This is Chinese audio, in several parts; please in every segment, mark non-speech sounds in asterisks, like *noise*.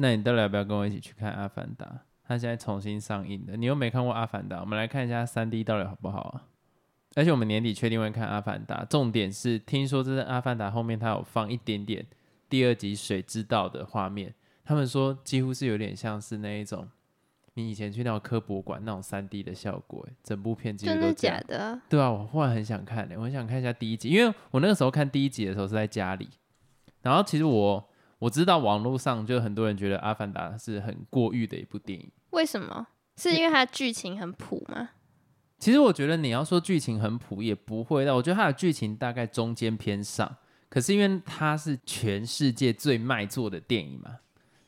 那你到底要不要跟我一起去看《阿凡达》？它现在重新上映的，你又没看过《阿凡达》，我们来看一下三 D 到底好不好啊？而且我们年底确定会看《阿凡达》，重点是听说这是《阿凡达》后面它有放一点点第二集水之道的画面，他们说几乎是有点像是那一种你以前去那种科博馆那种三 D 的效果，整部片几乎都假。的？对啊，我忽然很想看、我很想看一下第一集，因为我那个时候看第一集的时候是在家里，然后其实我我知道网络上就很多人觉得《阿凡达》是很过誉的一部电影，为什么？是因为它的剧情很普吗？其实我觉得你要说剧情很普也不会的，我觉得它的剧情大概中间偏上，可是因为它是全世界最卖座的电影嘛，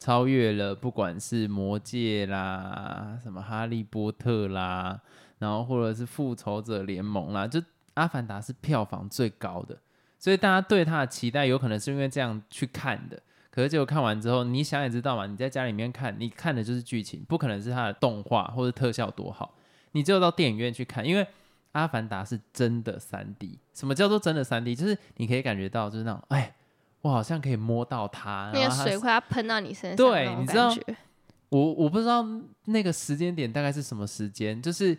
超越了不管是魔戒啦、什么哈利波特啦，然后或者是复仇者联盟啦，就阿凡达是票房最高的，所以大家对它的期待有可能是因为这样去看的。可是结果看完之后，你想也知道嘛，你在家里面看，你看的就是剧情，不可能是它的动画或者特效多好。你只有到电影院去看，因为《阿凡达》是真的三 D。什么叫做真的三 D？就是你可以感觉到，就是那种，哎，我好像可以摸到它，那个水快要喷到你身上，对你知道我我不知道那个时间点大概是什么时间，就是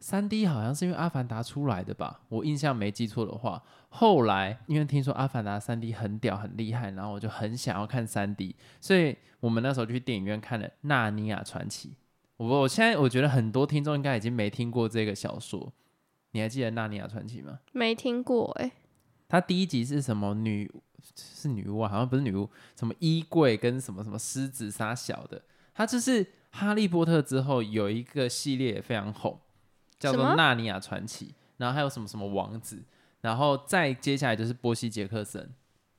三 D 好像是因为《阿凡达》出来的吧，我印象没记错的话。后来因为听说《阿凡达》三 D 很屌很厉害，然后我就很想要看三 D，所以我们那时候就去电影院看了《纳尼亚传奇》。我我现在我觉得很多听众应该已经没听过这个小说，你还记得《纳尼亚传奇》吗？没听过哎、它第一集是什么女是女巫啊？好像不是女巫，什么衣柜跟什么什么狮子杀小的。它就是哈利波特之后有一个系列也非常红，叫做《纳尼亚传奇》，然后还有什么什么王子，然后再接下来就是波西杰克森。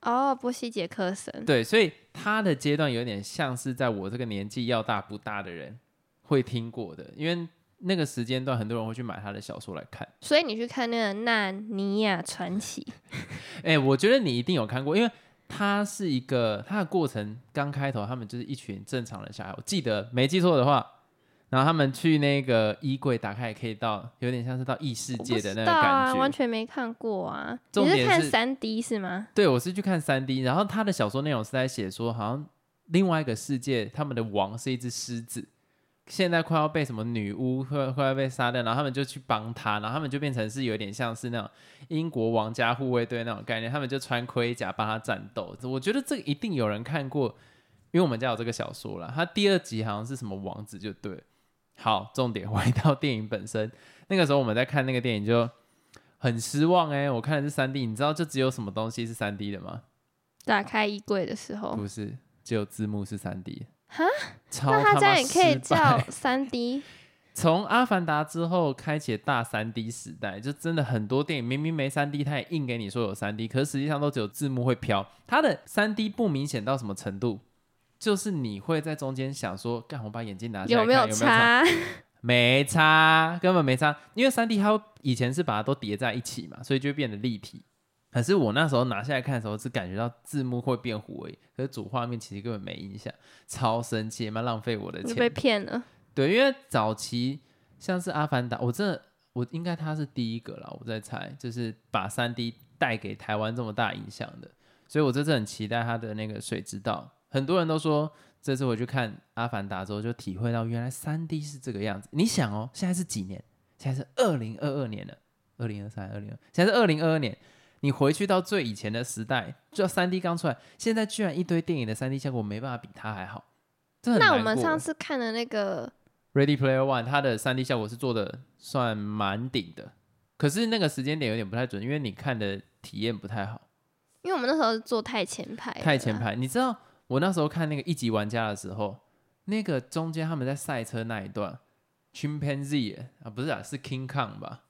哦，波西杰克森，对，所以他的阶段有点像是在我这个年纪要大不大的人会听过的，因为那个时间段很多人会去买他的小说来看。所以你去看那个《纳尼亚传奇》，*laughs* 哎、我觉得你一定有看过，因为他是一个他的过程刚开头，他们就是一群正常的小孩，我记得没记错的话，然后他们去那个衣柜打开，可以到有点像是到异世界的那个不知道啊，感觉。完全没看过啊。你是看是三 D 是吗？对，我是去看三 D，然后他的小说内容是在写说，好像另外一个世界，他们的王是一只狮子。现在快要被什么女巫快快要被杀掉，然后他们就去帮他，然后他们就变成是有点像是那种英国王家护卫队那种概念，他们就穿盔甲帮他战斗。我觉得这个一定有人看过，因为我们家有这个小说了。他第二集好像是什么王子就对了。好，重点 *laughs* 回到电影本身，那个时候我们在看那个电影就很失望哎、我看的是三 D，你知道就只有什么东西是三 D 的吗？打开衣柜的时候，不是，只有字幕是三 D。哈，那它这他妈样也可以叫败三 D *laughs* 从《阿凡达》之后开启大三 D 时代，就真的很多电影明明没三 D，它也硬给你说有三 D，可是实际上都只有字幕会飘。它的三 D 不明显到什么程度？就是你会在中间想说，干，我把眼镜拿下来有没有擦没有差？没差，根本没擦。因为三 D 它以前是把它都叠在一起嘛，所以就会变得立体。可是我那时候拿下来看的时候，只感觉到字幕会变糊而已，可是主画面其实根本没影响，超生气，蛮浪费我的钱。你被骗了。对，因为早期像是《阿凡达》，我真的我应该他是第一个啦，我在猜，就是把三 D 带给台湾这么大影响的，所以我这次很期待他的那个水之道。很多人都说，这次我去看《阿凡达》之后，就体会到原来三 D 是这个样子。你想哦，现在是几年？现在是二零二二年了，二零二三、二零二，现在是二零二二年。你回去到最以前的时代，就三 D 刚出来，现在居然一堆电影的三 D 效果没办法比它还好，那我们上次看的那个 Ready Player One，它的三 D 效果是做的算蛮顶的，可是那个时间点有点不太准，因为你看的体验不太好，因为我们那时候是坐太前排，太前。排。你知道我那时候看那个一级玩家的时候，那个中间他们在赛车那一段，Chimpanzee 啊不是啊，是 King Kong 吧，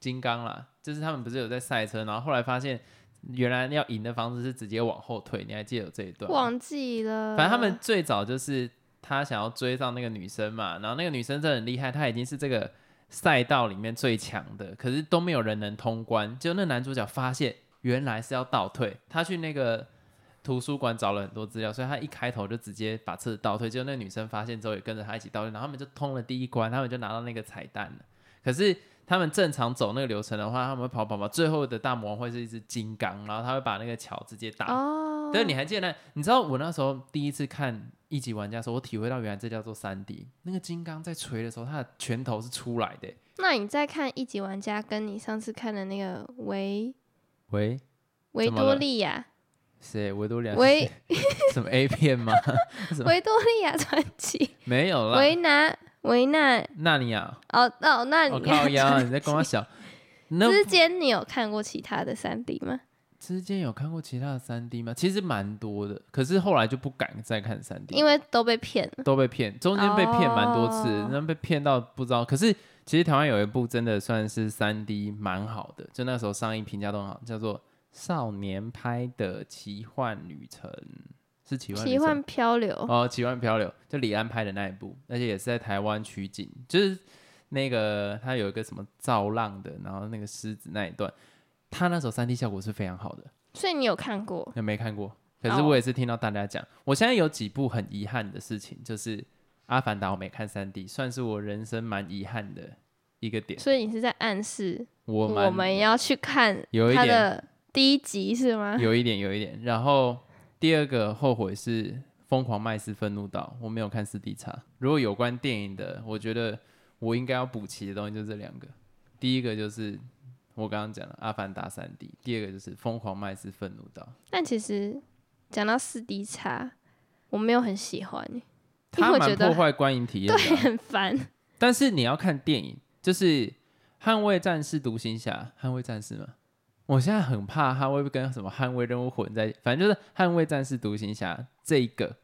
金刚啦，就是他们不是有在赛车，然后后来发现原来要赢的方式是直接往后退，你还记得有这一段？忘记了。反正他们最早就是他想要追上那个女生嘛，然后那个女生真的很厉害，她已经是这个赛道里面最强的，可是都没有人能通关。就那男主角发现原来是要倒退，他去那个图书馆找了很多资料，所以他一开头就直接把车子倒退。结果那个女生发现之后也跟着他一起倒退，然后他们就通了第一关，他们就拿到那个彩蛋了。可是他们正常走那个流程的话，他们会跑跑跑，最后的大魔王会是一只金刚，然后他会把那个桥直接打哦，对你还记得那？你知道我那时候第一次看一级玩家的时候，我体会到原来这叫做三 D。那个金刚在锤的时候，他的拳头是出来的欸。那你再看一级玩家，跟你上次看的那个维维，维多利亚谁？维多利亚 *laughs* 什么 A 片吗？*laughs* 维多利亚传奇 *laughs* 没有啦，维纳维纳纳尼亚，哦哦，那我你靠呀，你在跟我小。那之间你有看过其他的三 D 吗？之间有看过其他的三 D 吗？其实蛮多的，可是后来就不敢再看三 D，因为都被骗了。都被骗，中间被骗蛮多次，哦那、被骗到不知道。可是其实台湾有一部真的算是三 D 蛮好的，就那时候上映评价都很好，叫做《少年拍的奇幻旅程》，是奇幻奇幻漂流，哦，奇幻漂流，就李安拍的那一部，而且也是在台湾取景，就是那个他有一个什么造浪的，然后那个狮子那一段，他那时候三 D 效果是非常好的。所以你有看过？有没看过？可是哦我也是听到大家讲，我现在有几部很遗憾的事情，就是《阿凡达》我没看三 D，算是我人生蛮遗憾的一个点。所以你是在暗示我蛮我们要去看有一点第一集是吗？有一点有一点，然后第二个后悔是《疯狂麦斯愤怒岛》，我没有看四 D 差。如果有关电影的，我觉得我应该要补齐的东西就这两个，第一个就是。我刚刚讲的《阿凡达》三 D，第二个就是《疯狂麦斯愤怒岛》，但其实讲到四 D 差，我没有很喜欢欸，因为我觉得破坏观影体验啊、对，很烦。但是你要看电影，就是《捍卫战士》《独行侠》《捍卫战士》嘛。我现在很怕他会不会跟什么捍卫任务混在，反正就是《捍卫战士》《独行侠》这一个，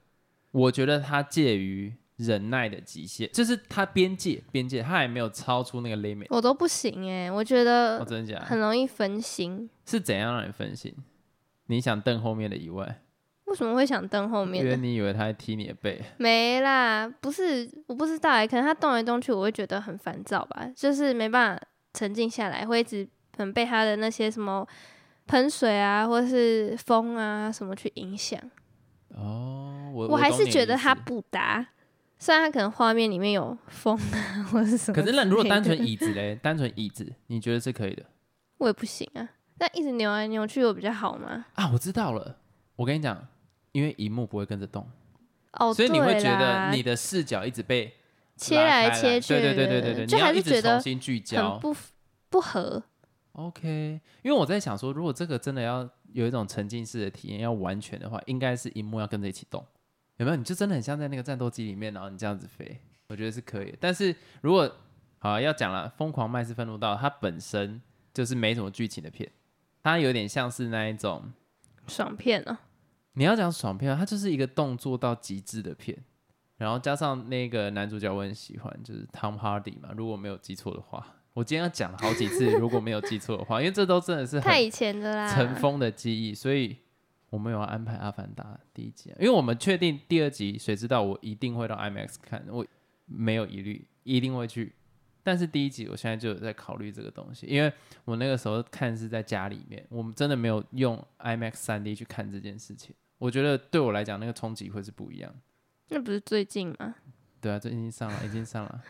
我觉得他介于忍耐的极限，就是他边界边界，他还没有超出那个 limit。我都不行哎，我觉得我真的假的？很容易分心。是怎样让你分心？你想瞪后面的以外，为什么会想瞪后面因为的？你以为他在踢你的背。没啦，不是，我不知道哎，可能他动来动去，我会觉得很烦躁吧，就是没办法沉静下来，会一直可能被他的那些什么喷水啊，或是风啊什么去影响。哦，我我还是觉得他不搭，虽然他可能画面里面有风啊，或是什么可是那如果单纯椅子嘞，单纯椅子，你觉得是可以的？我也不行啊。那一直扭来扭去有比较好吗？啊，我知道了。我跟你讲，因为荧幕不会跟着动，哦，所以你会觉得你的视角一直被切来来切去，对对对对对对，就还是觉得很。不不合。OK，因为我在想说，如果这个真的要有一种沉浸式的体验，要完全的话，应该是荧幕要跟着一起动，有没有？你就真的很像在那个战斗机里面，然后你这样子飞，我觉得是可以。但是如果好要讲了，《疯狂麦斯愤怒到它本身就是没什么剧情的片，它有点像是那一种爽片哦，你要讲爽片，它就是一个动作到极致的片，然后加上那个男主角我很喜欢，就是 Tom Hardy 嘛，如果没有记错的话，我今天要讲了好几次，如果没有记错的话，因为这都真的是很太以前的啦。尘封的记忆，所以我们有安排《阿凡达》第一集啊，因为我们确定第二集，谁知道我一定会到 IMAX 看，我没有疑虑，一定会去。但是第一集我现在就有在考虑这个东西，因为我那个时候看是在家里面，我们真的没有用 IMAX 三 D 去看这件事情。我觉得对我来讲，那个冲击会是不一样。那不是最近吗？对啊，最近上了，已经上了，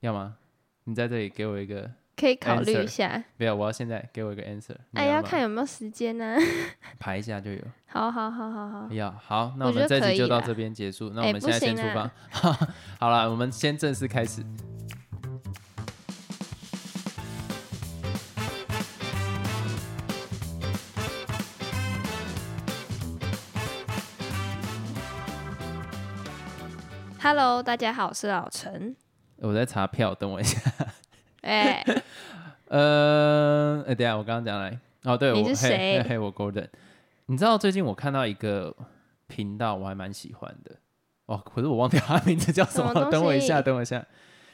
要吗？你在这里给我一个，可以考虑一下。不要，我要现在给我一个 answer。哎，要看有没有时间呢。*laughs* 排一下就有。好好好好好，要好，那我我们这集就到这边结束。那我哎们现在先出行发。*laughs* 好了，我们先正式开始。Hello，大家好，我是老陈。我在查票，等我一下。*laughs* 哎，呃，哎，等下我刚刚讲来，哦，对，你是谁嘿嘿，我 Golden。你知道最近我看到一个频道，我还蛮喜欢的。哦，可是我忘掉他名字叫什么，什么东等我一下，等我一下。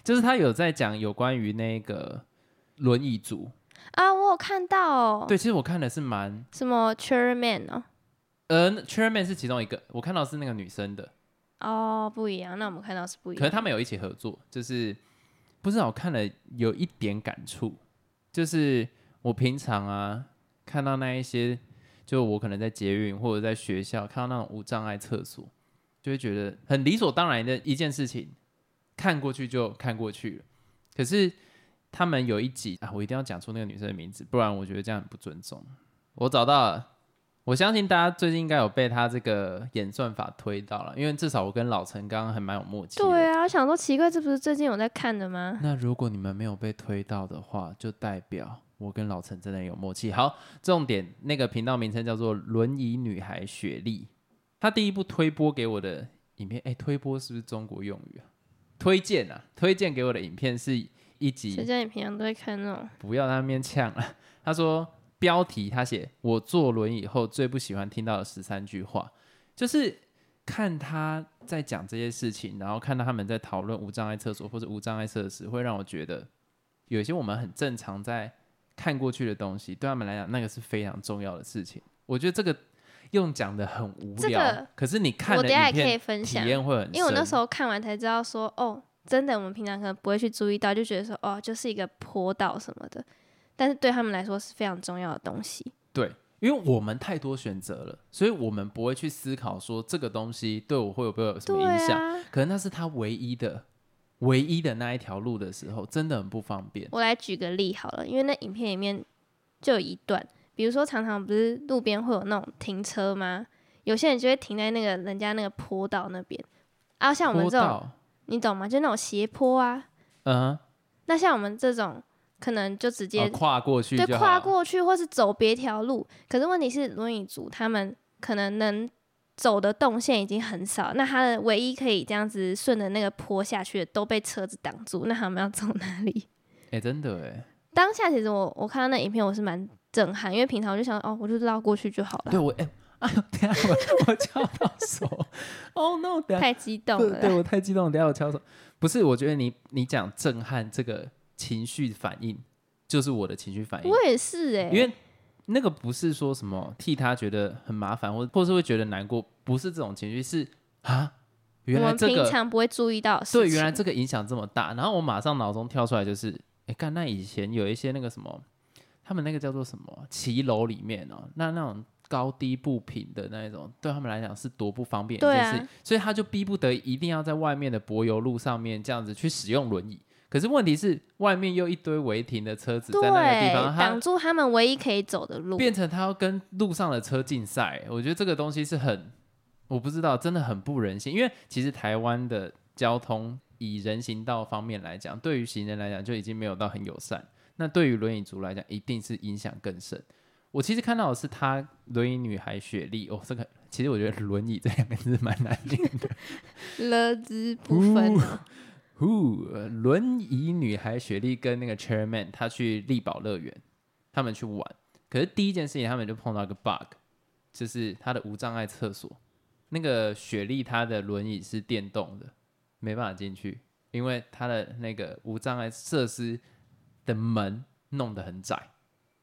就是他有在讲有关于那个轮椅族。啊，我有看到哦，对，其实我看的是蛮，什么 Chairman 哦，呃，Chairman 是其中一个，我看到是那个女生的。哦，不一样，那我们看到是不一样。可是他们有一起合作，就是不知道我看了有一点感触，就是我平常啊看到那一些，就我可能在捷运或者在学校看到那种无障碍厕所，就会觉得很理所当然的一件事情，看过去就看过去了。可是他们有一集啊，我一定要讲出那个女生的名字，不然我觉得这样很不尊重。我找到了，我相信大家最近应该有被他这个演算法推到了，因为至少我跟老陈刚刚还蛮有默契。对啊，我想说奇怪，这不是最近有在看的吗？那如果你们没有被推到的话，就代表我跟老陈真的有默契。好，重点那个频道名称叫做“轮椅女孩雪莉”，她第一部推播给我的影片，哎，推播是不是中国用语啊？推荐啊，推荐给我的影片是一集。谁叫你平常都会看那种？不要在那边呛了。他说。标题他写我坐轮椅后最不喜欢听到的十三句话，就是看他在讲这些事情，然后看到他们在讨论无障碍厕所或者无障碍设施，会让我觉得有一些我们很正常在看过去的东西，对他们来讲那个是非常重要的事情。我觉得这个用讲的很无聊，可是你看我等下可以分享，体验会很，因为我那时候看完才知道说，哦，真的我们平常可能不会去注意到，就觉得说，哦，就是一个坡道什么的。但是对他们来说是非常重要的东西。对，因为我们太多选择了，所以我们不会去思考说这个东西对我会有不会有什么影响。可能那是他唯一的、唯一的那一条路的时候，真的很不方便。我来举个例好了，因为那影片里面就有一段，比如说常常不是路边会有那种停车吗？有些人就会停在那个人家那个坡道那边啊，像我们这种，你懂吗？就那种斜坡啊。嗯。那像我们这种。可能就直接跨过去，对，跨过去，或是走别条路。可是问题是，轮椅族他们可能能走的动线已经很少，那他的唯一可以这样子顺着那个坡下去的都被车子挡住，那他们要走哪里？哎，*laughs* 真的哎。当下其实我我看到那影片，我是蛮震撼，因为平常我就想，哦，我就绕过去就好了。对我哎，哎呦，等下我我敲到手，哦 no，太激动了，对我太激动了，等下我敲手。不是，我觉得你你讲震撼这个。情绪反应就是我的情绪反应，我也是哎，因为那个不是说什么替他觉得很麻烦，或或是会觉得难过，不是这种情绪，是啊，原来这个平常不会注意到，对，原来这个影响这么大，然后我马上脑中跳出来就是，哎，看那以前有一些那个什么，他们那个叫做什么骑楼里面哦，那那种高低不平的那一种，对他们来讲是多不方便一件事，所以他就逼不得一定要在外面的柏油路上面这样子去使用轮椅。可是问题是，外面又一堆违停的车子在那个地方，挡住他们唯一可以走的路，变成他要跟路上的车竞赛。我觉得这个东西是很，我不知道，真的很不人性。因为其实台湾的交通以人行道方面来讲，对于行人来讲就已经没有到很友善。那对于轮椅族来讲，一定是影响更深。我其实看到的是他轮椅女孩雪莉哦，这个其实我觉得轮椅这两个字蛮难念的，*laughs* 了之不分。呼，轮椅女孩雪莉跟那个 Chairman 他去力宝乐园，他们去玩。可是第一件事情，他们就碰到一个 bug，就是他的无障碍厕所。那个雪莉她的轮椅是电动的，没办法进去，因为她的那个无障碍设施的门弄得很窄，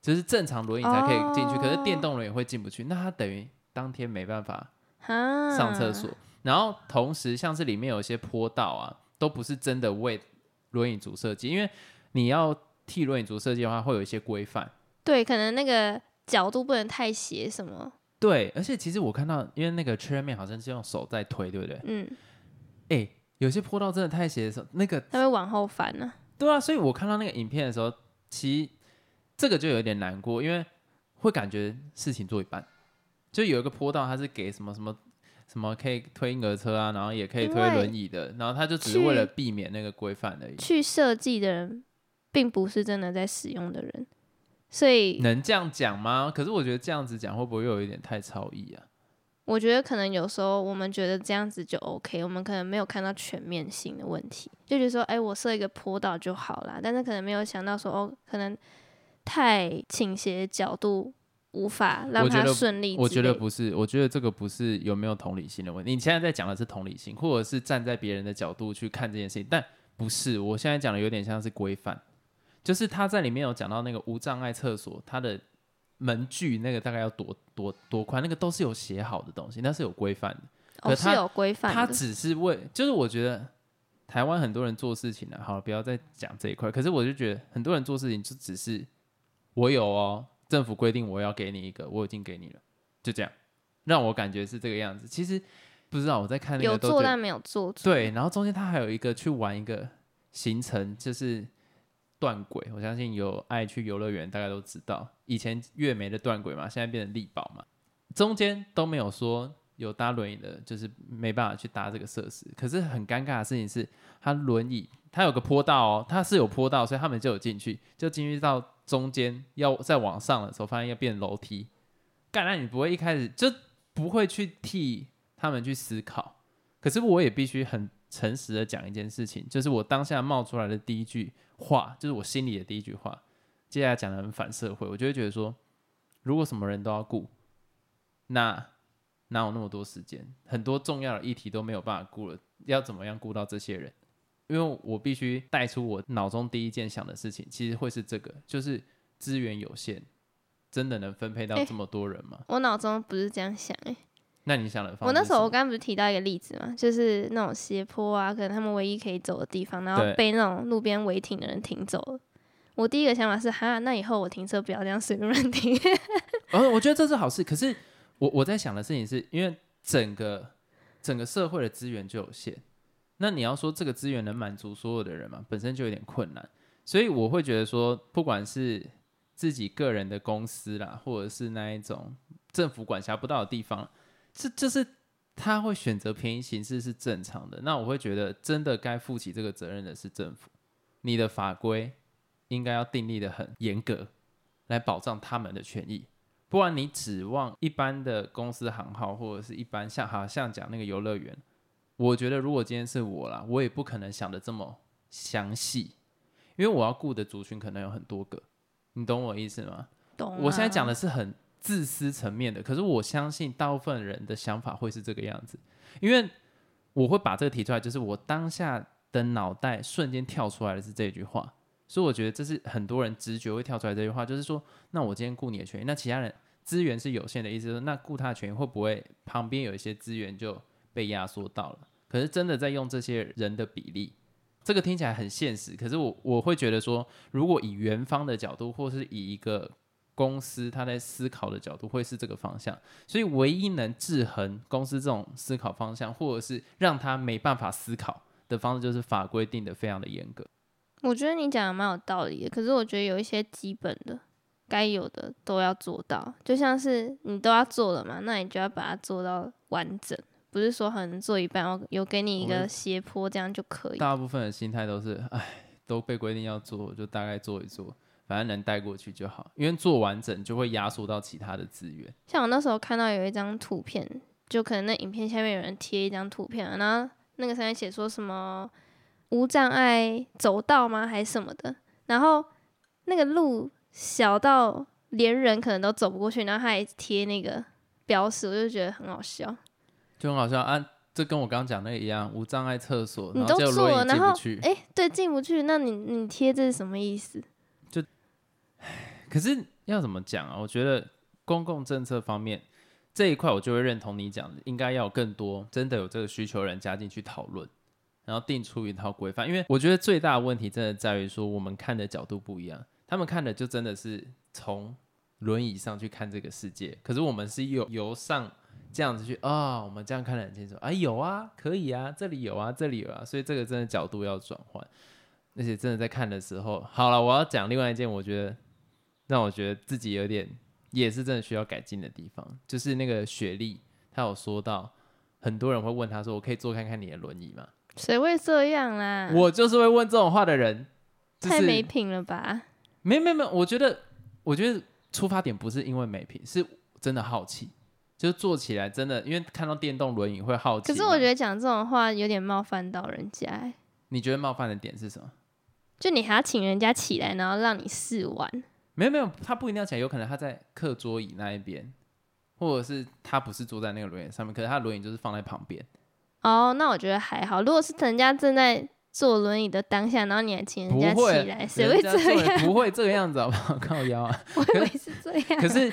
就是正常轮椅才可以进去，可是电动轮椅会进不去。那他等于当天没办法上厕所。然后同时，像是里面有一些坡道啊。都不是真的为轮椅族设计，因为你要替轮椅族设计的话，会有一些规范。对，可能那个角度不能太斜，什么？对，而且其实我看到，因为那个 chairman 好像是用手在推，对不对？嗯。哎，有些坡道真的太斜的时候，那个他会往后翻呢。对啊，所以我看到那个影片的时候，其实这个就有点难过，因为会感觉事情做一半，就有一个坡道，它是给什么什么。什么可以推婴儿车啊，然后也可以推轮椅的，然后他就只是为了避免那个规范而已。去设计的人，并不是真的在使用的人，所以能这样讲吗？可是我觉得这样子讲会不会又有一点太超意啊？我觉得可能有时候我们觉得这样子就 OK，我们可能没有看到全面性的问题，就觉得说，哎，我设一个坡道就好啦，但是可能没有想到说，哦，可能太倾斜角度。无法让他顺利。我觉得不是，我觉得这个不是有没有同理心的问题。你现在在讲的是同理心，或者是站在别人的角度去看这件事情，但不是。我现在讲的有点像是规范，就是他在里面有讲到那个无障碍厕所，它的门距那个大概要多多多宽，那个都是有写好的东西，那是有规范的。哦，是有规范。他只是为，就是我觉得台湾很多人做事情呢，好了，不要再讲这一块。可是我就觉得很多人做事情就只是我有哦。政府规定我要给你一个，我已经给你了，就这样，让我感觉是这个样子。其实不知道我在看那个有做但没有做对，然后中间他还有一个去玩一个行程，就是断轨。我相信有爱去游乐园，大家都知道，以前月梅的断轨嘛，现在变成力宝嘛。中间都没有说有搭轮椅的，就是没办法去搭这个设施。可是很尴尬的事情是，他轮椅他有个坡道哦，他是有坡道，所以他们就有进去，就进去到中间要再往上的时候，发现要变楼梯。干，那你不会一开始就不会去替他们去思考？可是我也必须很诚实的讲一件事情，就是我当下冒出来的第一句话，就是我心里的第一句话。接下来讲的很反社会，我就会觉得说，如果什么人都要顾，那哪有那么多时间？很多重要的议题都没有办法顾了，要怎么样顾到这些人？因为我必须带出我脑中第一件想的事情，其实会是这个，就是资源有限，真的能分配到这么多人吗？我脑中不是这样想哎、那你想的方式我那时候我刚刚不是提到一个例子嘛，就是那种斜坡啊，可能他们唯一可以走的地方，然后被那种路边违停的人停走了。我第一个想法是，哈，那以后我停车不要这样随便乱停。*laughs* 哦，我觉得这是好事。可是我我在想的事情是，因为整个整个社会的资源就有限，那你要说这个资源能满足所有的人嘛，本身就有点困难。所以我会觉得说，不管是自己个人的公司啦，或者是那一种政府管辖不到的地方，这就是他会选择便宜形式是正常的。那我会觉得，真的该负起这个责任的是政府，你的法规应该要订立的很严格，来保障他们的权益。不然你指望一般的公司行号或者是一般像好像讲那个游乐园，我觉得如果今天是我啦，我也不可能想的这么详细，因为我要顾的族群可能有很多个，你懂我意思吗？懂、啊？我现在讲的是很自私层面的，可是我相信大部分人的想法会是这个样子，因为我会把这个提出来，就是我当下的脑袋瞬间跳出来的是这句话，所以我觉得这是很多人直觉会跳出来这句话，就是说，那我今天顾你的权益，那其他人资源是有限的意思，就是那顾他的权益会不会旁边有一些资源就被压缩到了？可是真的在用这些人的比例，这个听起来很现实，可是我我会觉得说，如果以元方的角度，或是以一个公司他在思考的角度，会是这个方向。所以唯一能制衡公司这种思考方向，或者是让他没办法思考的方式，就是法规定的非常的严格。我觉得你讲的蛮有道理的，可是我觉得有一些基本的该有的都要做到，就像是你都要做了嘛，那你就要把它做到完整，不是说可能做一半，我有给你一个斜坡这样就可以。大部分的心态都是，*laughs* 哎，都被规定要做，就大概做一做，反正能带过去就好。因为做完整就会压缩到其他的资源。像我那时候看到有一张图片，就可能那影片下面有人贴一张图片啊，然后那个上面写说什么无障碍走道吗，还是什么的，然后那个路小到连人可能都走不过去，然后他还贴那个标识，我就觉得很好笑。就很好笑啊！这跟我刚刚讲那个一样，无障碍厕所，你然后都然后进不去。哎、对，进不去，那你你贴这是什么意思？就可是要怎么讲啊？我觉得公共政策方面这一块，我就会认同你讲的，应该要有更多真的有这个需求的人加进去讨论，然后定出一套规范。因为我觉得最大的问题真的在于说，我们看的角度不一样，他们看的就真的是从轮椅上去看这个世界，可是我们是由由上这样子去啊、我们这样看得很清楚啊，有啊，可以啊，这里有啊，这里有啊，所以这个真的角度要转换。而且真的在看的时候，好了，我要讲另外一件，我觉得让我觉得自己有点也是真的需要改进的地方，就是那个雪莉，她有说到，很多人会问她说：“我可以坐看看你的轮椅吗谁会这样啦？？”我就是会问这种话的人，就是太没品了吧？没有没有没有，我觉得我觉得出发点不是因为没品，是真的好奇，就是坐起来真的，因为看到电动轮椅会好奇。可是我觉得讲这种话有点冒犯到人家、欸，你觉得冒犯的点是什么？就你还要请人家起来，然后让你试玩。没有没有，他不一定要起来，有可能他在课桌椅那一边，或者是他不是坐在那个轮椅上面，可是他轮椅就是放在旁边。哦，那我觉得还好。如果是人家正在坐轮椅的当下，然后你还请人家起来，谁会这样？不会这个样子好不好？*laughs* 靠腰啊！我以为是这样。*laughs* 可是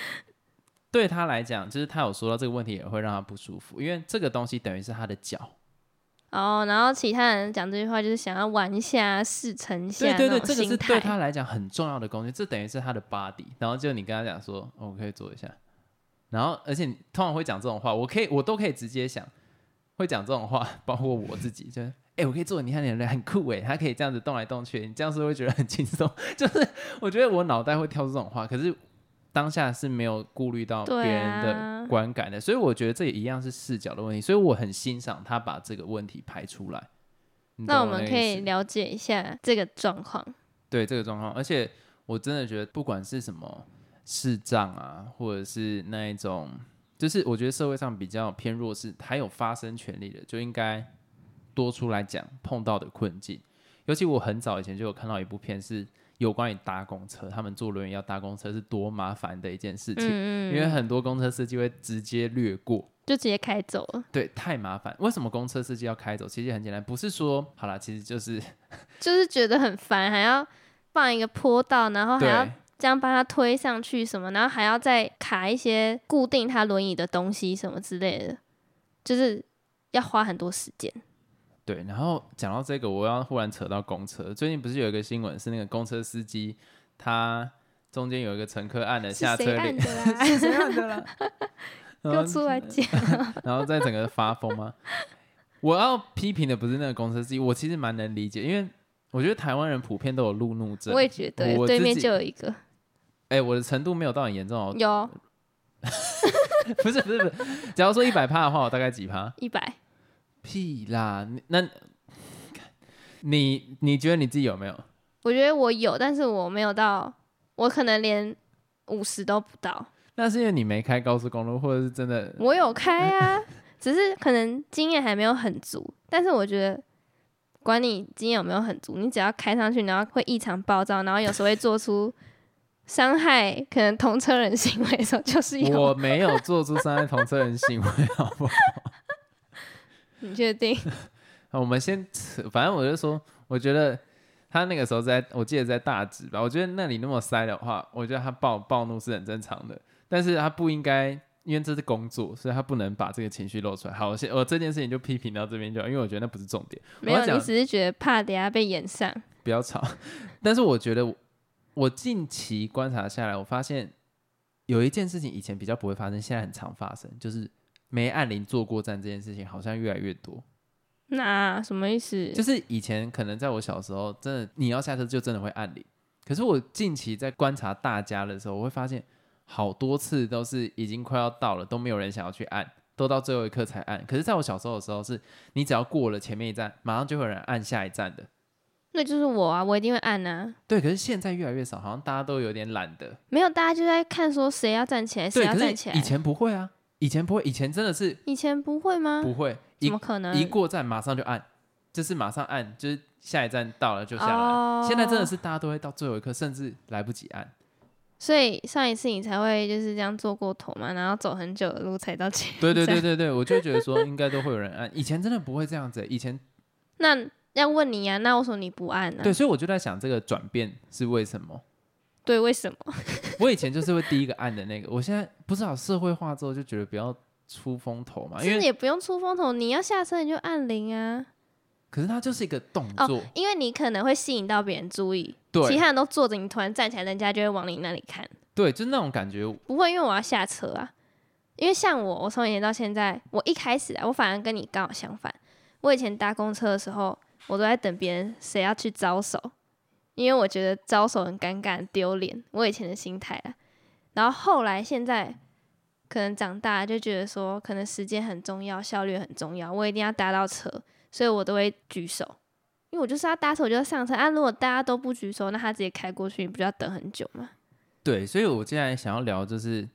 对他来讲，就是他有说到这个问题也会让他不舒服，因为这个东西等于是他的脚。哦，然后其他人讲这句话就是想要玩一下、试乘一下对对对，这个是。对他来讲很重要的工具，这等于是他的 body。然后就你跟他讲说，哦我可以做一下，然后而且你通常会讲这种话，我可以我都可以直接想，会讲这种话，包括我自己，就是哎、我可以做，你看你人很酷哎，他可以这样子动来动去，你这样是会觉得很轻松？*laughs* 就是我觉得我脑袋会跳出这种话，可是当下是没有顾虑到别人的啊观感的，所以我觉得这也一样是视角的问题，所以我很欣赏他把这个问题排出来。那我们可以了解一下这个状况。对这个状况，而且我真的觉得，不管是什么视障啊，或者是那一种，就是我觉得社会上比较偏弱势，还有发声权利的，就应该多出来讲碰到的困境。尤其我很早以前就有看到一部片，是有关于搭公车，他们坐轮椅要搭公车是多麻烦的一件事情，嗯因为很多公车司机会直接略过。就直接开走了，对，太麻烦。为什么公车司机要开走？其实很简单，不是说好了，其实就是 *laughs* 就是觉得很烦，还要放一个坡道，然后还要这样帮他推上去什么，然后还要再卡一些固定他轮椅的东西什么之类的，就是要花很多时间。对，然后讲到这个，我要忽然扯到公车。最近不是有一个新闻，是那个公车司机他中间有一个乘客按了下车按的 *laughs* 啦？是谁按的啦？给我出来讲！*laughs* 然后再整个发疯吗？我要批评的不是那个公车司机，我其实蛮能理解，因为我觉得台湾人普遍都有路怒症我。也觉得，对面我自己就有一个哎、我的程度没有到很严重哦，有 *laughs* 不是不是不是，假如说一百趴的话，我大概几趴？一百，屁啦，那，你你觉得你自己有没有？我觉得我有，但是我没有到，我可能连五十都不到。那是因为你没开高速公路，或者是真的我有开啊，*laughs* 只是可能经验还没有很足。但是我觉得，管你经验有没有很足，你只要开上去，然后会异常暴躁，然后有时候会做出伤害可能同车人行为的时候，就是我。没有做出伤害同车人行为，好不好？你确定？*laughs* 我们先，反正我就说，我觉得他那个时候在，我记得在大直吧，我觉得那里那么塞的话，我觉得他暴暴怒是很正常的，但是他不应该，因为这是工作，所以他不能把这个情绪露出来。好，我先我这件事情就批评到这边就好，因为我觉得那不是重点，没有，你只是觉得怕等下被演上。不要吵。*laughs* 但是我觉得我我近期观察下来，我发现有一件事情以前比较不会发生，现在很常发生，就是没按铃坐过站这件事情，好像越来越多。那什么意思？就是以前可能在我小时候，真的你要下车就真的会按铃。可是我近期在观察大家的时候，我会发现好多次都是已经快要到了，都没有人想要去按，都到最后一刻才按。可是在我小时候的时候是，你只要过了前面一站，马上就会有人按下一站的。那就是我啊，我一定会按啊。对，可是现在越来越少，好像大家都有点懒得。没有，大家就在看说谁要站起来，谁，要站起来。以前不会啊，以前不会，以前真的是以前不会吗？不会，一怎么可能？一过站马上就按，就是马上按，就是下一站到了就下来。哦现在真的是大家都会到最后一刻，甚至来不及按。所以上一次你才会就是这样坐过头嘛，然后走很久的路才到前。对对对对对，我就会觉得说应该都会有人按，以前真的不会这样子，以前那要问你呀、那为什么你不按呢、对，所以我就在想这个转变是为什么？对，为什么？我以前就是会第一个按的那个，我现在不知道社会化之后就觉得不要出风头嘛，因为也不用出风头，你要下车你就按铃啊。可是它就是一个动哦作，因为你可能会吸引到别人注意，对其他人都坐着，你突然站起来，人家就会往你那里看。对，就是那种感觉，不会，因为我要下车啊。因为像我，我从以前到现在，我一开始啊，我反而跟你刚好相反。我以前搭公车的时候，我都在等别人谁要去招手，因为我觉得招手很尴尬、丢脸。我以前的心态啊。然后后来现在可能长大就觉得说，可能时间很重要，效率很重要，我一定要搭到车，所以我都会举手，因为我就是要搭车，我就要上车啊。如果大家都不举手，那他直接开过去，你不就要等很久吗？对，所以我接下来想要聊就是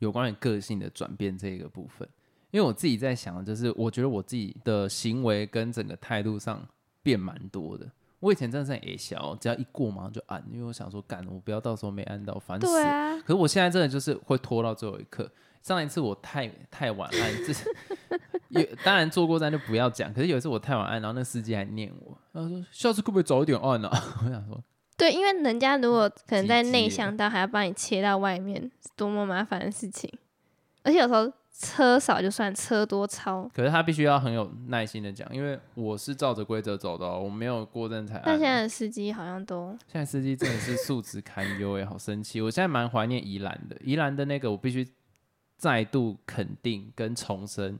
有关于个性的转变这个部分，因为我自己在想，就是我觉得我自己的行为跟整个态度上变蛮多的。我以前真的是很矮小，只要一过马上就按，因为我想说干，我不要到时候没按到，烦死了。对啊，可是我现在真的就是会拖到最后一刻。上一次我太太晚按，这是 *laughs* 有当然坐过站就不要讲。可是有一次我太晚按，然后那司机还念我，他说下次可不可以早一点按呢、啊？*laughs* 我想说，对，因为人家如果可能在内机向道，还要帮你切到外面，是多么麻烦的事情。而且有时候车少就算，车多超。可是他必须要很有耐心的讲，因为我是照着规则走的、哦，我没有过站才。但现在的司机好像都现在司机真的是素质堪忧哎，好生气！我现在蛮怀念宜兰的，宜兰的那个我必须再度肯定跟重申，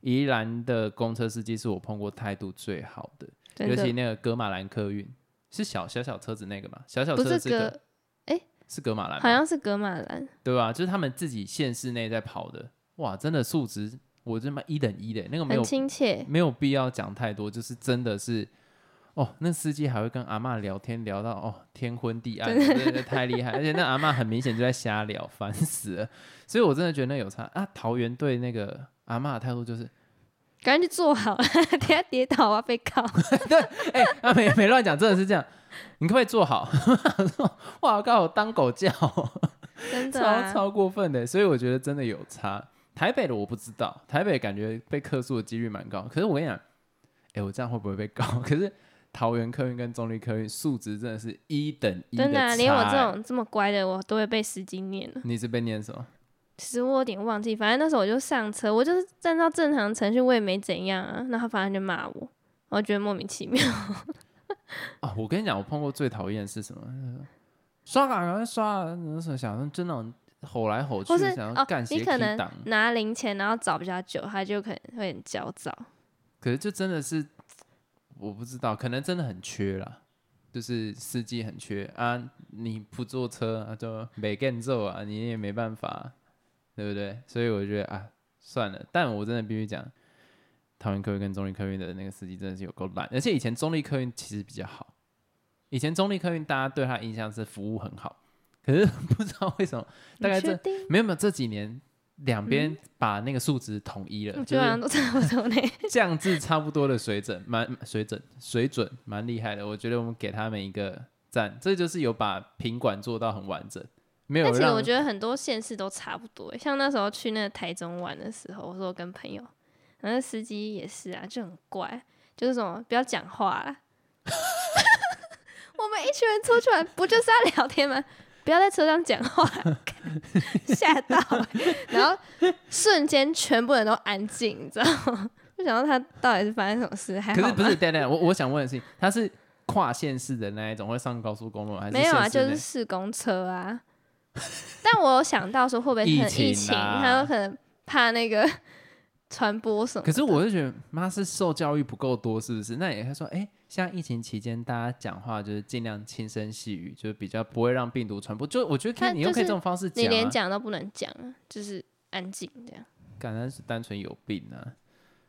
宜兰的公车司机是我碰过态度最好的，的尤其那个格马兰客运是小小小车子那个嘛，小小车不是子个个，哎、是格马兰，好像是格马兰，对吧？就是他们自己县市内在跑的，哇，真的素质我这么一等一的，那个没有很亲切。没有必要讲太多，就是真的是。哦，那司机还会跟阿妈聊天，聊到哦天昏地暗，真的，太厉害！而且那阿妈很明显就在瞎聊，烦死了。所以我真的觉得那有差啊。桃园对那个阿妈的态度就是，赶紧坐好了，*laughs* 等下跌倒啊被告。*laughs* 对哎、啊没没乱讲，真的是这样。你可不可以坐好？*laughs* 哇靠，我当狗叫，超真的啊，超过分的。所以我觉得真的有差。台北的我不知道，台北感觉被客诉的几率蛮高。可是我跟你讲，哎、我这样会不会被告？*laughs* 可是桃园客运跟中立客运素质真的是一等一的真的啊、连我这欸种这么乖的，我都会被司机念了。你是被念什么？其实我有点忘记，反正那时候我就上车，我就是按照正常程序，我也没怎样啊。那他反正就骂我，我觉得莫名其妙。*laughs* 啊，我跟你讲，我碰过最讨厌的是什么？呃刷卡赶快刷想就那种吼来吼去或是，哦想要干，斜你可能，拿零钱，然后找比较久，他就可能会很焦躁。可是就真的是我不知道，可能真的很缺啦，就是司机很缺啊，你不坐车啊就没跟走啊，你也没办法，对不对？所以我觉得啊，算了，但我真的必须讲，桃园客运跟中立客运的那个司机真的是有够烂，而且以前中立客运其实比较好，以前中立客运大家对他印象是服务很好，可是 *laughs* 不知道为什么，大概这？没有没有这几年两边把那个数值统一了，我就是觉得好像都差不多呢。*laughs* 降至差不多的水准，蛮水准水准蛮厉害的。我觉得我们给他们一个赞，这就是有把品管做到很完整，没有但其实我觉得很多县市都差不多欸，像那时候去那个台中玩的时候，我说我跟朋友，然后那司机也是啊，就很怪，就是什么不要讲话啦。*laughs* 我们一群人出去玩，不就是要聊天吗？不要在车上讲话，*laughs* 吓到欸、*laughs* 然后瞬间全部人都安静，你知道吗？*laughs* 就想到他到底是发生什么事，还可是不是，等等，我我想问的是，他是跨县市的那一种，会上高速公路还是没有啊，就是市公车啊。但我有想到说，会不会疫可能疫情他有可能怕那个传播什么？可是我就觉得，妈是受教育不够多，是不是？那也他说，哎、像疫情期间，大家讲话就是尽量轻声细语，就是比较不会让病毒传播。就我觉得可以，但就是你用可以这种方式讲、你啊，连讲都不能讲啊，就是安静这样。感觉是单纯有病啊！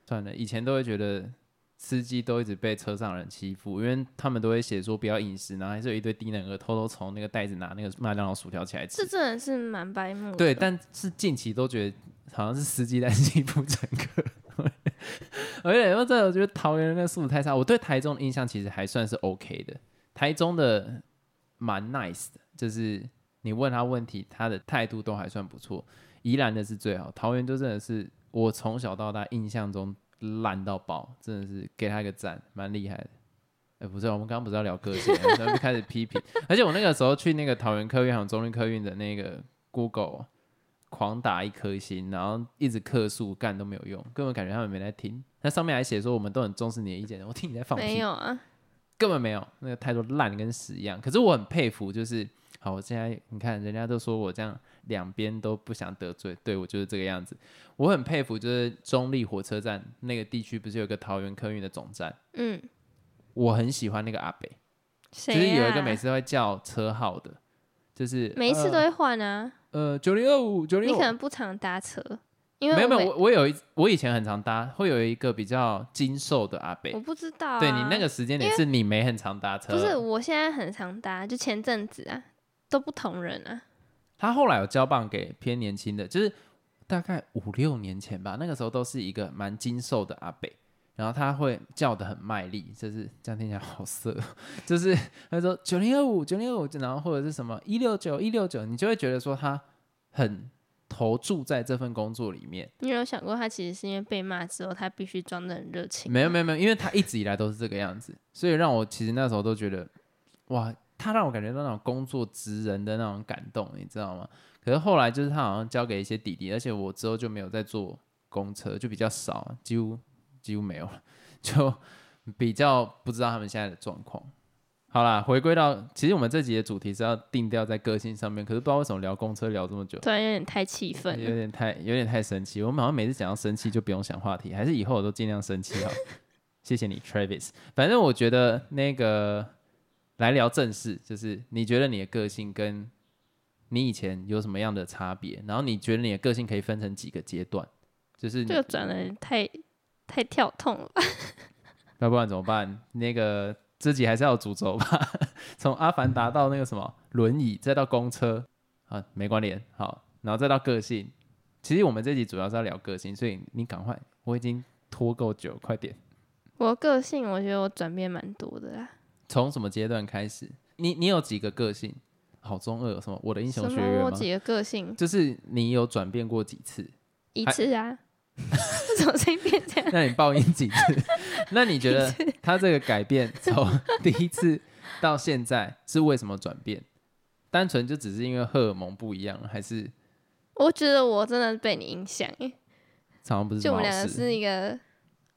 算了，以前都会觉得司机都一直被车上人欺负，因为他们都会写说不要饮食，然后还是有一堆低能儿偷偷从那个袋子拿那个麦当劳薯条起来吃。这真的是蛮白目的。对，但是近期都觉得好像是司机在 *laughs* 欺负乘客。*laughs* 而且说真的，我觉得桃园那个素质太差。我对台中的印象其实还算是 OK 的，台中的蛮 nice 的，就是你问他问题，他的态度都还算不错。宜兰的是最好，桃园就真的是我从小到大印象中烂到爆，真的是给他一个赞，蛮厉害的。哎、不是，我们刚刚不是要聊个性，然后就开始批评。*laughs* 而且我那个时候去那个桃园客运还有中立客运的那个 Google 狂打一颗星，然后一直客诉，干都没有用，根本感觉他们没在听。那上面还写说我们都很重视你的意见，我听你在放屁，没有啊，根本没有，那个态度烂跟屎一样。可是我很佩服，就是好，我现在你看人家都说我这样两边都不想得罪，对我就是这个样子。我很佩服，就是中立火车站那个地区不是有个桃园客运的总站，嗯，我很喜欢那个阿北，谁、啊？就是有一个每次会叫车号的，就是每一次都会换啊。呃九零二五九零你可能不常搭车，因为没有没有，我我有一我以前很常搭，会有一个比较精瘦的阿北我，不知道、啊。对你那个时间点是你没很常搭车，不是，我现在很常搭，就前阵子啊，都不同人啊。他后来有交棒给偏年轻的，就是大概五六年前吧，那个时候都是一个蛮精瘦的阿北，然后他会叫的很卖力，就是这样听起来好色哦，就是他说九零二五九零二五，然后或者是什么一六九一六九，你就会觉得说他很投注在这份工作里面。你有没有想过，他其实是因为被骂之后，他必须装的很热情？没有没有没有，因为他一直以来都是这个样子，所以让我其实那时候都觉得，哇，他让我感觉到那种工作职人的那种感动，你知道吗？可是后来就是他好像交给一些弟弟，而且我之后就没有再坐公车，就比较少，几乎几乎没有了，就比较不知道他们现在的状况。好啦，回归到其实我们这集的主题是要定调在个性上面，可是不知道为什么聊公车聊这么久，突然有点太气愤。有点太有点太生气。我们好像每次讲到生气就不用想话题，还是以后我都尽量生气好。*laughs* 谢谢你，Travis。反正我觉得那个来聊正事，就是你觉得你的个性跟你以前有什么样的差别，然后你觉得你的个性可以分成几个阶段，就是这个转的太太跳痛了吧？要不然怎么办？那个自己还是要有主轴吧，*laughs* 从阿凡达到那个什么轮椅，再到公车啊，没关联，好，然后再到个性。其实我们这集主要是要聊个性，所以你赶快，我已经拖够久，快点。我个性，我觉得我转变蛮多的啦。从什么阶段开始？你你有几个个性？好中二，什么我的英雄学院吗？我几个个性就是你有转变过几次？一次啊？*laughs* 为什么随便这样？那你报应几次？*laughs* 那你觉得他这个改变从第一次到现在是为什么转变？单纯就只是因为荷尔蒙不一样，还是我觉得我真的被你影响耶，不是就我们两个？是一个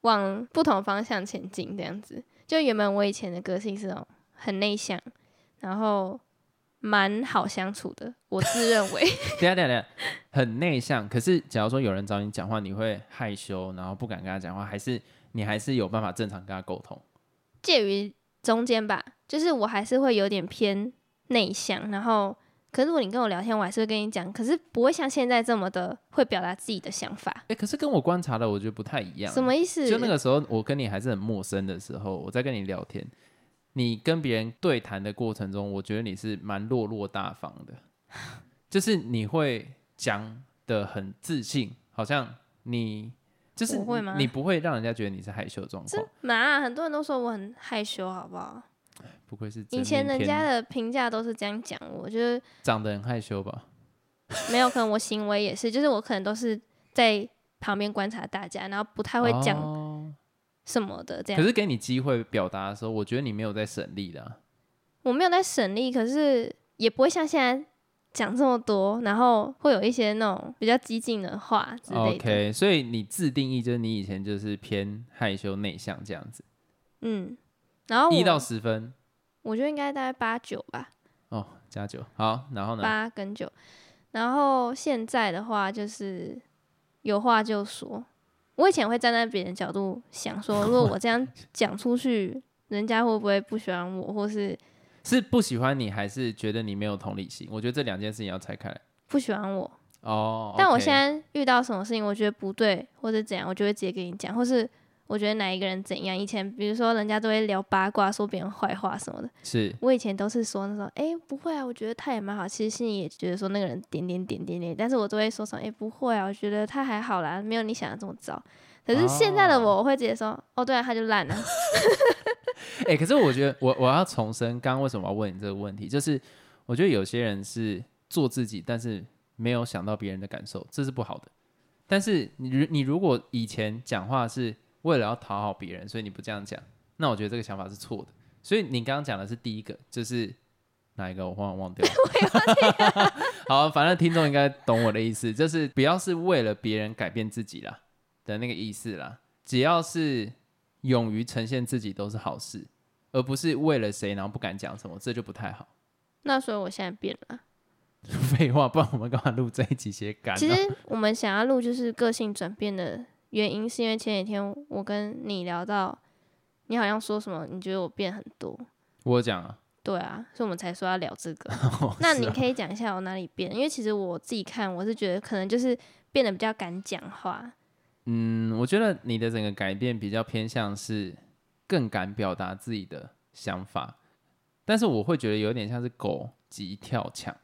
往不同方向前进这样子。就原本我以前的个性是那种很内向，然后蛮好相处的，我自认为 *laughs* 等一下等一下等下，很内向。可是假如说有人找你讲话，你会害羞，然后不敢跟他讲话，还是你还是有办法正常跟他沟通？介于中间吧，就是我还是会有点偏内向，然后可是如果你跟我聊天，我还是会跟你讲，可是不会像现在这么的会表达自己的想法。哎、可是跟我观察的，我觉得不太一样。什么意思？就那个时候，我跟你还是很陌生的时候，我在跟你聊天，你跟别人对谈的过程中，我觉得你是蛮落落大方的，*laughs* 就是你会讲的很自信，好像你就是我会吗你不会让人家觉得你是害羞的状况，嘛，很多人都说我很害羞，好不好？不愧是以前人家的评价都是这样讲我，就是长得很害羞吧？*laughs* 没有可能我行为也是，就是我可能都是在旁边观察大家，然后不太会讲哦什么的这样。可是给你机会表达的时候，我觉得你没有在省力的啊、我没有在省力，可是也不会像现在讲这么多，然后会有一些那种比较激进的话之类的。OK，所以你自定义就是你以前就是偏害羞内向这样子，嗯，然后一到十分我觉得应该大概八九吧，哦，加九好，然后呢？八跟九。然后现在的话就是有话就说。我以前会站在别人角度想说，如果我这样 *laughs* 讲出去，人家会不会不喜欢我，或是是不喜欢你，还是觉得你没有同理心？我觉得这两件事情要拆开来。不喜欢我？哦，但我 OK 现在遇到什么事情，我觉得不对或者怎样，我就会直接跟你讲，或是我觉得哪一个人怎样。以前比如说人家都会聊八卦，说别人坏话什么的，是我以前都是说那种，哎、不会啊，我觉得他也蛮好。其实心里也觉得说那个人点点点点点，但是我都会说什么，哎、不会啊，我觉得他还好啦，没有你想的这么糟。可是现在的我，我会直接说，哦，对啊，他就烂了。*laughs* 哎、可是我觉得我我要重申，刚刚为什么要问你这个问题？就是我觉得有些人是做自己，但是没有想到别人的感受，这是不好的。但是你如你如果以前讲话是为了要讨好别人，所以你不这样讲，那我觉得这个想法是错的。所以你刚刚讲的是第一个，就是哪一个？我忽然忘掉了。*laughs* *laughs* 好，反正听众应该懂我的意思，就是不要是为了别人改变自己啦的那个意思啦。只要是勇于呈现自己都是好事，而不是为了谁然后不敢讲什么，这就不太好。那所以我现在变了。*laughs* 废话，不然我们干嘛录这一集写感、啊？其实我们想要录就是个性转变的原因，是因为前几天我跟你聊到，你好像说什么，你觉得我变很多。我讲啊，对啊，所以我们才说要聊这个。*laughs* 那你可以讲一下我哪里变？因为其实我自己看，我是觉得可能就是变得比较敢讲话。嗯，我觉得你的整个改变比较偏向是更敢表达自己的想法，但是我会觉得有点像是狗急跳墙，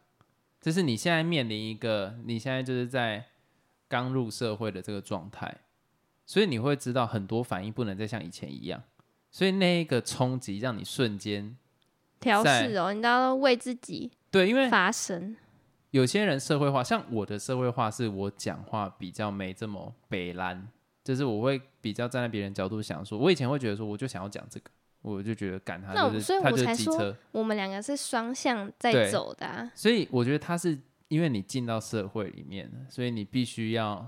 就是你现在面临一个，你现在就是在刚入社会的这个状态，所以你会知道很多反应不能再像以前一样，所以那一个冲击让你瞬间调在试哦，你都要为自己对，因为发声。有些人社会化，像我的社会化是我讲话比较没这么北蓝，就是我会比较站在别人角度想说，我以前会觉得说，我就想要讲这个，我就觉得赶他那所以就是他就是我才说机车，我们两个是双向在走的、啊，所以我觉得他是因为你进到社会里面，所以你必须要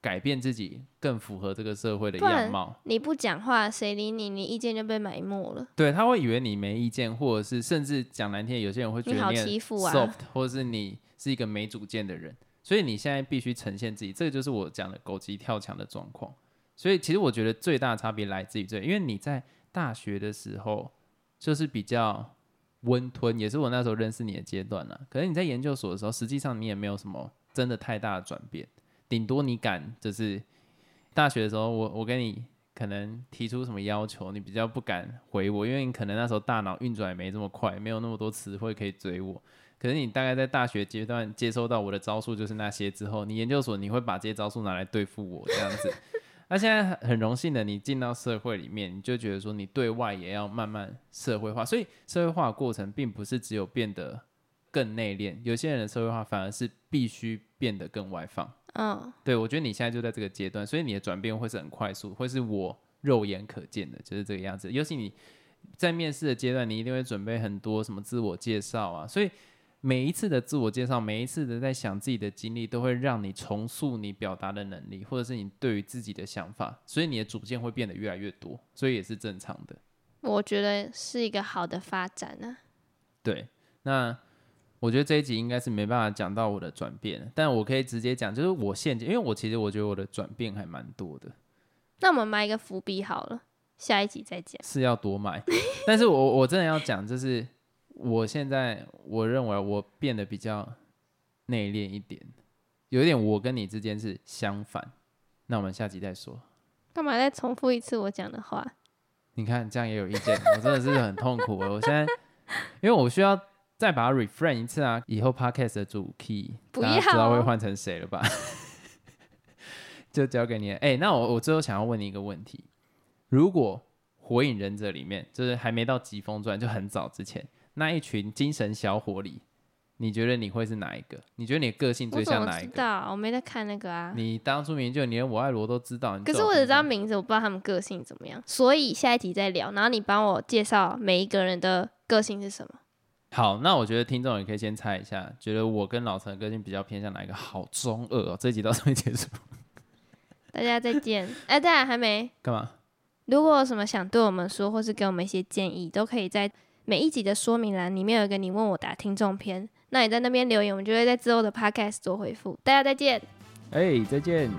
改变自己，更符合这个社会的样貌。你不讲话，谁理你？你意见就被埋没了。对他会以为你没意见，或者是甚至讲难听点，有些人会觉你好欺负啊 soft，或者是你是一个没主见的人，所以你现在必须呈现自己，这个就是我讲的狗急跳墙的状况。所以其实我觉得最大的差别来自于这，因为你在大学的时候就是比较温吞，也是我那时候认识你的阶段了。可是你在研究所的时候，实际上你也没有什么真的太大的转变，顶多你敢就是大学的时候，我我跟你可能提出什么要求，你比较不敢回我，因为你可能那时候大脑运转也没这么快，没有那么多词汇可以追我。可是你大概在大学阶段接收到我的招数就是那些之后，你研究所你会把这些招数拿来对付我这样子。那现在很荣幸的，你进到社会里面，你就觉得说你对外也要慢慢社会化，所以社会化的过程并不是只有变得更内敛，有些人的社会化反而是必须变得更外放。嗯，对我觉得你现在就在这个阶段，所以你的转变会是很快速，会是我肉眼可见的，就是这个样子。尤其你在面试的阶段，你一定会准备很多什么自我介绍啊，所以。每一次的自我介绍，每一次的在想自己的经历，都会让你重塑你表达的能力，或者是你对于自己的想法，所以你的主见会变得越来越多，所以也是正常的。我觉得是一个好的发展呢。对，那我觉得这一集应该是没办法讲到我的转变，但我可以直接讲，就是我现在，因为我其实我觉得我的转变还蛮多的。那我们埋一个伏笔好了，下一集再讲。是要多买，*laughs* 但是我我真的要讲，就是。我现在我认为我变得比较内敛一点，有一点我跟你之间是相反。那我们下集再说。干嘛再重复一次我讲的话？你看这样也有意见，我真的是很痛苦。我现在因为我需要再把它 refrain 一次啊，以后 podcast 的主 key 不要知道会换成谁了吧？*laughs* 就交给你。哎，那我我最后想要问你一个问题：如果火影忍者里面就是还没到疾风传，就很早之前。那一群精神小伙里，你觉得你会是哪一个？你觉得你的个性最像哪一个？知道，我没在看那个啊。你当初名就连我爱罗都知道，可是我只知道名字，我不知道他们个性怎么样。所以下一集再聊，然后你帮我介绍每一个人的个性是什么。好，那我觉得听众也可以先猜一下，觉得我跟老陈的个性比较偏向哪一个？好中二哦！这一集到这边结束，*laughs* 大家再见。哎，大家还没干嘛？如果有什么想对我们说，或是给我们一些建议，都可以在。每一集的说明栏里面有一个你问我答听众篇，那你在那边留言，我们就会在之后的 podcast 做回复。大家再见，哎，再见。